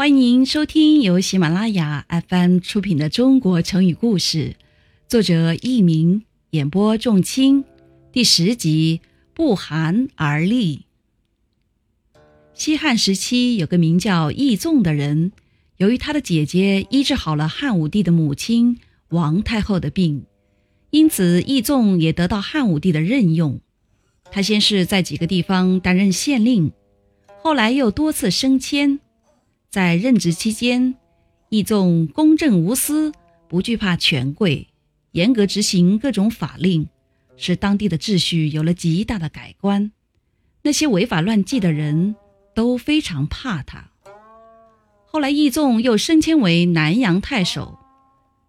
欢迎收听由喜马拉雅 FM 出品的《中国成语故事》，作者佚名，演播仲卿，第十集不寒而栗。西汉时期有个名叫易纵的人，由于他的姐姐医治好了汉武帝的母亲王太后的病，因此易纵也得到汉武帝的任用。他先是在几个地方担任县令，后来又多次升迁。在任职期间，易纵公正无私，不惧怕权贵，严格执行各种法令，使当地的秩序有了极大的改观。那些违法乱纪的人都非常怕他。后来，易纵又升迁为南阳太守。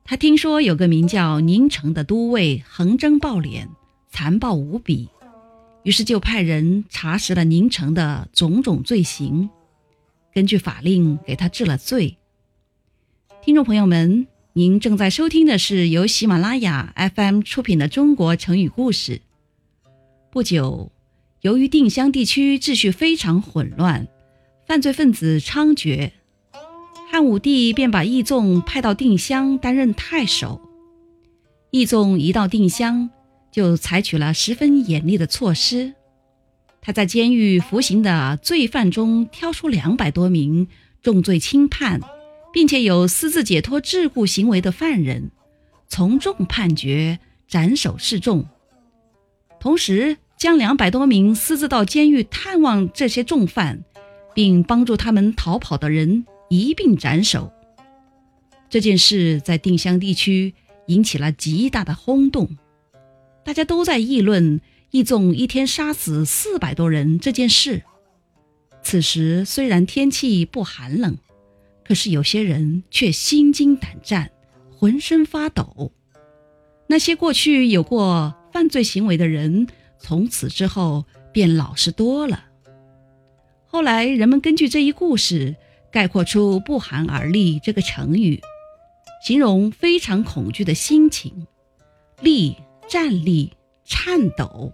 他听说有个名叫宁城的都尉横征暴敛，残暴无比。于是就派人查实了宁城的种种罪行，根据法令给他治了罪。听众朋友们，您正在收听的是由喜马拉雅 FM 出品的《中国成语故事》。不久，由于定襄地区秩序非常混乱，犯罪分子猖獗，汉武帝便把义纵派到定襄担任太守。义纵一到定襄。就采取了十分严厉的措施。他在监狱服刑的罪犯中挑出两百多名重罪轻判，并且有私自解脱桎梏行为的犯人，从重判决，斩首示众。同时，将两百多名私自到监狱探望这些重犯，并帮助他们逃跑的人一并斩首。这件事在定襄地区引起了极大的轰动。大家都在议论一纵一天杀死四百多人这件事。此时虽然天气不寒冷，可是有些人却心惊胆战，浑身发抖。那些过去有过犯罪行为的人，从此之后便老实多了。后来人们根据这一故事，概括出“不寒而栗”这个成语，形容非常恐惧的心情。栗。站立、颤抖。